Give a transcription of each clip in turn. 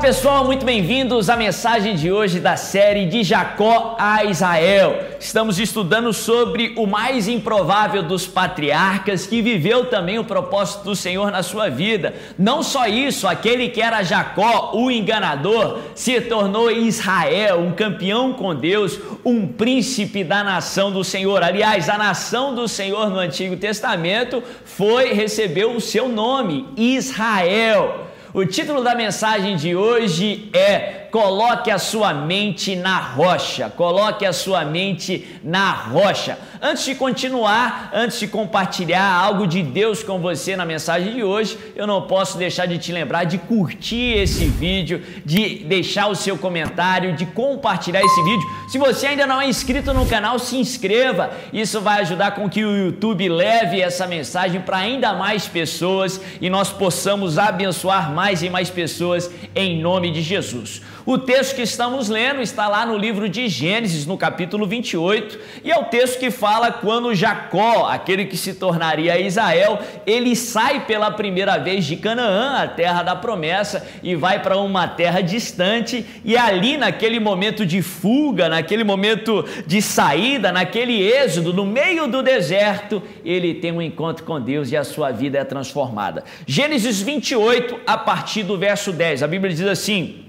pessoal, muito bem-vindos à mensagem de hoje da série de Jacó a Israel. Estamos estudando sobre o mais improvável dos patriarcas que viveu também o propósito do Senhor na sua vida. Não só isso, aquele que era Jacó, o enganador, se tornou Israel, um campeão com Deus, um príncipe da nação do Senhor. Aliás, a nação do Senhor no Antigo Testamento foi recebeu o seu nome, Israel. O título da mensagem de hoje é Coloque a sua mente na rocha. Coloque a sua mente na rocha. Antes de continuar, antes de compartilhar algo de Deus com você na mensagem de hoje, eu não posso deixar de te lembrar de curtir esse vídeo, de deixar o seu comentário, de compartilhar esse vídeo. Se você ainda não é inscrito no canal, se inscreva. Isso vai ajudar com que o YouTube leve essa mensagem para ainda mais pessoas e nós possamos abençoar mais e mais pessoas em nome de Jesus. O texto que estamos lendo está lá no livro de Gênesis, no capítulo 28, e é o texto que fala quando Jacó, aquele que se tornaria Israel, ele sai pela primeira vez de Canaã, a terra da promessa, e vai para uma terra distante, e ali naquele momento de fuga, naquele momento de saída, naquele êxodo, no meio do deserto, ele tem um encontro com Deus e a sua vida é transformada. Gênesis 28, a partir do verso 10, a Bíblia diz assim: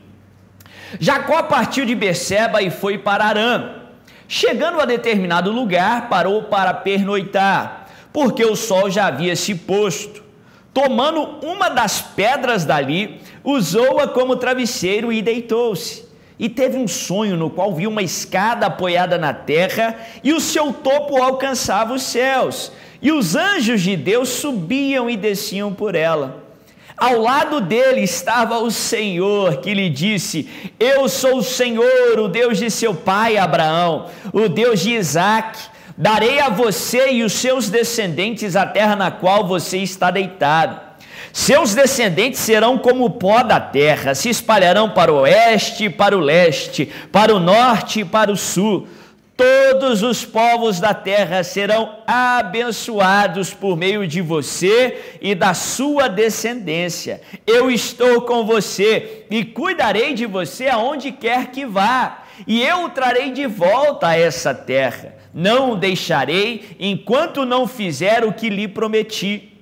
Jacó partiu de Beceba e foi para Arã. Chegando a determinado lugar, parou para pernoitar, porque o sol já havia se posto. Tomando uma das pedras dali, usou-a como travesseiro e deitou-se. E teve um sonho no qual viu uma escada apoiada na terra e o seu topo alcançava os céus. E os anjos de Deus subiam e desciam por ela. Ao lado dele estava o Senhor que lhe disse: Eu sou o Senhor, o Deus de seu pai Abraão, o Deus de Isaac. Darei a você e os seus descendentes a terra na qual você está deitado. Seus descendentes serão como o pó da terra, se espalharão para o oeste para o leste, para o norte e para o sul todos os povos da terra serão abençoados por meio de você e da sua descendência. Eu estou com você e cuidarei de você aonde quer que vá, e eu o trarei de volta a essa terra. Não o deixarei enquanto não fizer o que lhe prometi.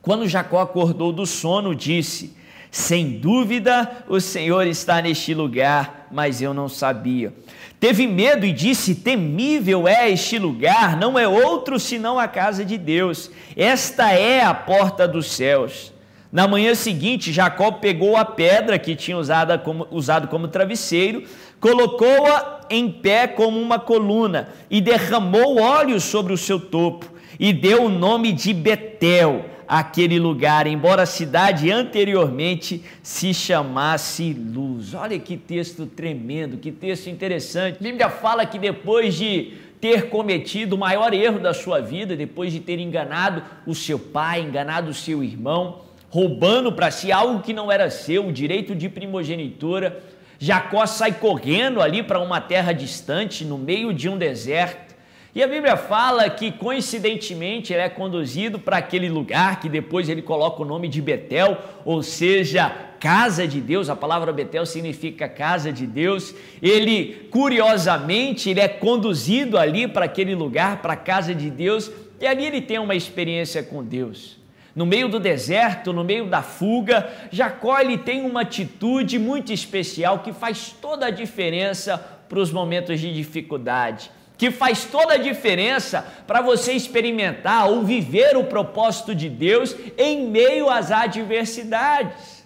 Quando Jacó acordou do sono, disse: Sem dúvida o Senhor está neste lugar, mas eu não sabia. Teve medo e disse: Temível é este lugar, não é outro senão a casa de Deus. Esta é a porta dos céus. Na manhã seguinte, Jacó pegou a pedra que tinha usado como, usado como travesseiro, colocou-a em pé como uma coluna e derramou óleo sobre o seu topo e deu o nome de Betel aquele lugar, embora a cidade anteriormente se chamasse Luz. Olha que texto tremendo, que texto interessante. A Bíblia fala que depois de ter cometido o maior erro da sua vida, depois de ter enganado o seu pai, enganado o seu irmão, roubando para si algo que não era seu, o direito de primogenitura, Jacó sai correndo ali para uma terra distante, no meio de um deserto e a Bíblia fala que, coincidentemente, ele é conduzido para aquele lugar que depois ele coloca o nome de Betel, ou seja, casa de Deus. A palavra Betel significa casa de Deus. Ele, curiosamente, ele é conduzido ali para aquele lugar, para a casa de Deus, e ali ele tem uma experiência com Deus. No meio do deserto, no meio da fuga, Jacó ele tem uma atitude muito especial que faz toda a diferença para os momentos de dificuldade que faz toda a diferença para você experimentar ou viver o propósito de Deus em meio às adversidades.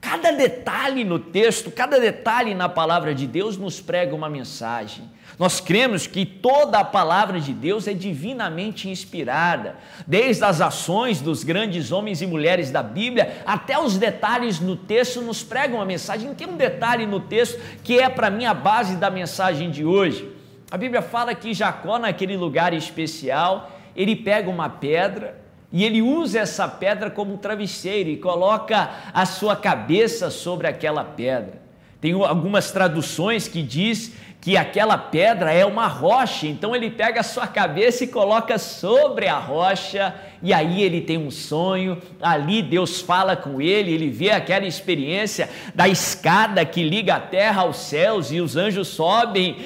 Cada detalhe no texto, cada detalhe na palavra de Deus nos prega uma mensagem. Nós cremos que toda a palavra de Deus é divinamente inspirada, desde as ações dos grandes homens e mulheres da Bíblia até os detalhes no texto nos pregam uma mensagem. Tem um detalhe no texto que é para mim a base da mensagem de hoje. A Bíblia fala que Jacó, naquele lugar especial, ele pega uma pedra e ele usa essa pedra como travesseiro e coloca a sua cabeça sobre aquela pedra. Tem algumas traduções que diz que aquela pedra é uma rocha, então ele pega a sua cabeça e coloca sobre a rocha, e aí ele tem um sonho, ali Deus fala com ele, ele vê aquela experiência da escada que liga a terra aos céus e os anjos sobem,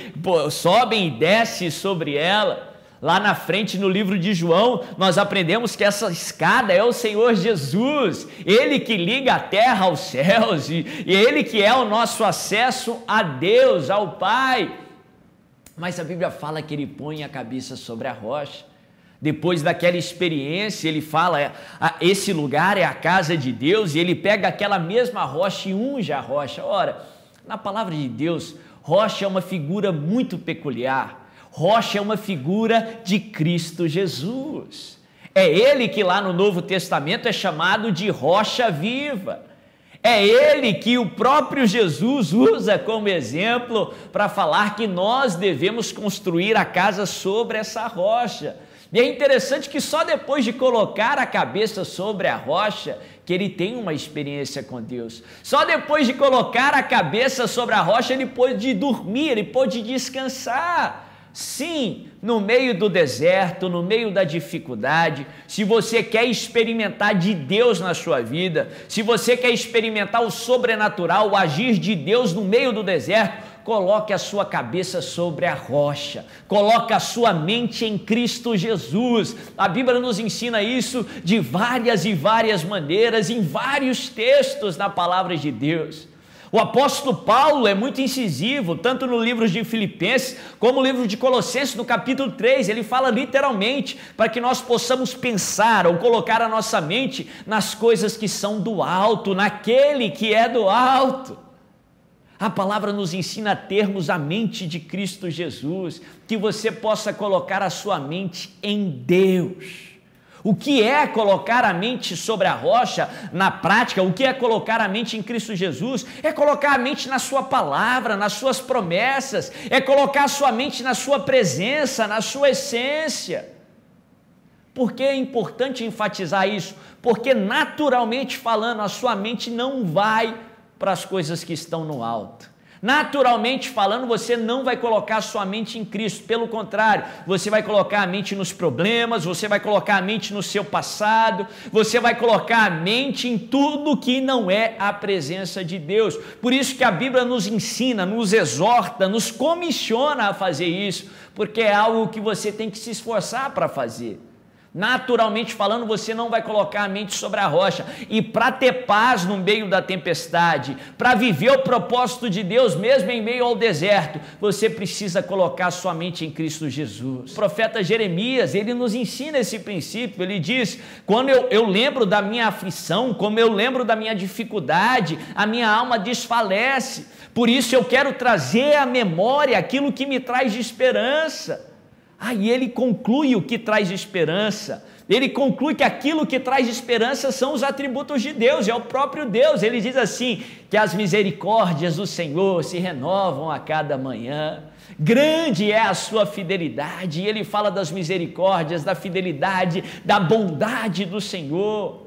sobem e descem sobre ela. Lá na frente, no livro de João, nós aprendemos que essa escada é o Senhor Jesus, Ele que liga a terra aos céus, e, e Ele que é o nosso acesso a Deus, ao Pai. Mas a Bíblia fala que Ele põe a cabeça sobre a rocha. Depois daquela experiência, ele fala: é, esse lugar é a casa de Deus, e ele pega aquela mesma rocha e unge a rocha. Ora, na palavra de Deus, rocha é uma figura muito peculiar. Rocha é uma figura de Cristo Jesus. É ele que lá no Novo Testamento é chamado de rocha viva. É ele que o próprio Jesus usa como exemplo para falar que nós devemos construir a casa sobre essa rocha. E é interessante que só depois de colocar a cabeça sobre a rocha que ele tem uma experiência com Deus. Só depois de colocar a cabeça sobre a rocha ele pôde dormir, ele pôde descansar. Sim, no meio do deserto, no meio da dificuldade, se você quer experimentar de Deus na sua vida, se você quer experimentar o sobrenatural, o agir de Deus no meio do deserto, coloque a sua cabeça sobre a rocha, coloque a sua mente em Cristo Jesus. A Bíblia nos ensina isso de várias e várias maneiras, em vários textos na palavra de Deus. O apóstolo Paulo é muito incisivo, tanto no livro de Filipenses como no livro de Colossenses, no capítulo 3. Ele fala literalmente para que nós possamos pensar ou colocar a nossa mente nas coisas que são do alto, naquele que é do alto. A palavra nos ensina a termos a mente de Cristo Jesus, que você possa colocar a sua mente em Deus. O que é colocar a mente sobre a rocha na prática? O que é colocar a mente em Cristo Jesus? É colocar a mente na Sua palavra, nas Suas promessas, é colocar a sua mente na Sua presença, na Sua essência. Por que é importante enfatizar isso? Porque, naturalmente falando, a sua mente não vai para as coisas que estão no alto. Naturalmente falando, você não vai colocar sua mente em Cristo, pelo contrário, você vai colocar a mente nos problemas, você vai colocar a mente no seu passado, você vai colocar a mente em tudo que não é a presença de Deus. Por isso que a Bíblia nos ensina, nos exorta, nos comissiona a fazer isso, porque é algo que você tem que se esforçar para fazer. Naturalmente falando, você não vai colocar a mente sobre a rocha. E para ter paz no meio da tempestade, para viver o propósito de Deus, mesmo em meio ao deserto, você precisa colocar sua mente em Cristo Jesus. O profeta Jeremias, ele nos ensina esse princípio. Ele diz: quando eu, eu lembro da minha aflição, como eu lembro da minha dificuldade, a minha alma desfalece. Por isso eu quero trazer à memória aquilo que me traz de esperança. Aí ele conclui o que traz esperança. Ele conclui que aquilo que traz esperança são os atributos de Deus, é o próprio Deus. Ele diz assim: que as misericórdias do Senhor se renovam a cada manhã. Grande é a sua fidelidade. E ele fala das misericórdias, da fidelidade, da bondade do Senhor.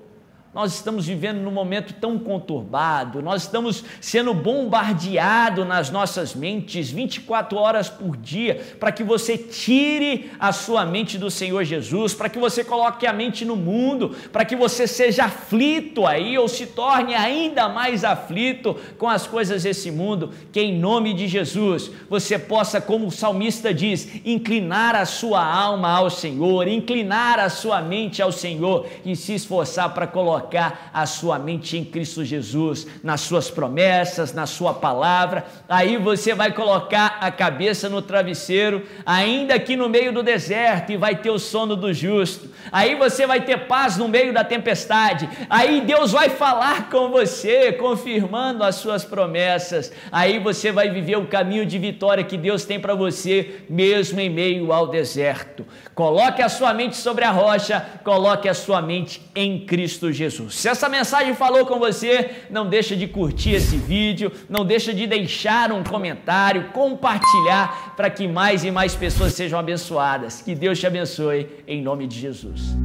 Nós estamos vivendo num momento tão conturbado, nós estamos sendo bombardeados nas nossas mentes 24 horas por dia, para que você tire a sua mente do Senhor Jesus, para que você coloque a mente no mundo, para que você seja aflito aí ou se torne ainda mais aflito com as coisas desse mundo, que em nome de Jesus você possa, como o salmista diz, inclinar a sua alma ao Senhor, inclinar a sua mente ao Senhor e se esforçar para colocar colocar a sua mente em Cristo Jesus, nas suas promessas, na sua palavra. Aí você vai colocar a cabeça no travesseiro, ainda aqui no meio do deserto, e vai ter o sono do justo. Aí você vai ter paz no meio da tempestade. Aí Deus vai falar com você, confirmando as suas promessas. Aí você vai viver o caminho de vitória que Deus tem para você, mesmo em meio ao deserto. Coloque a sua mente sobre a rocha, coloque a sua mente em Cristo Jesus. Jesus. Se essa mensagem falou com você, não deixa de curtir esse vídeo, não deixa de deixar um comentário, compartilhar para que mais e mais pessoas sejam abençoadas. Que Deus te abençoe em nome de Jesus.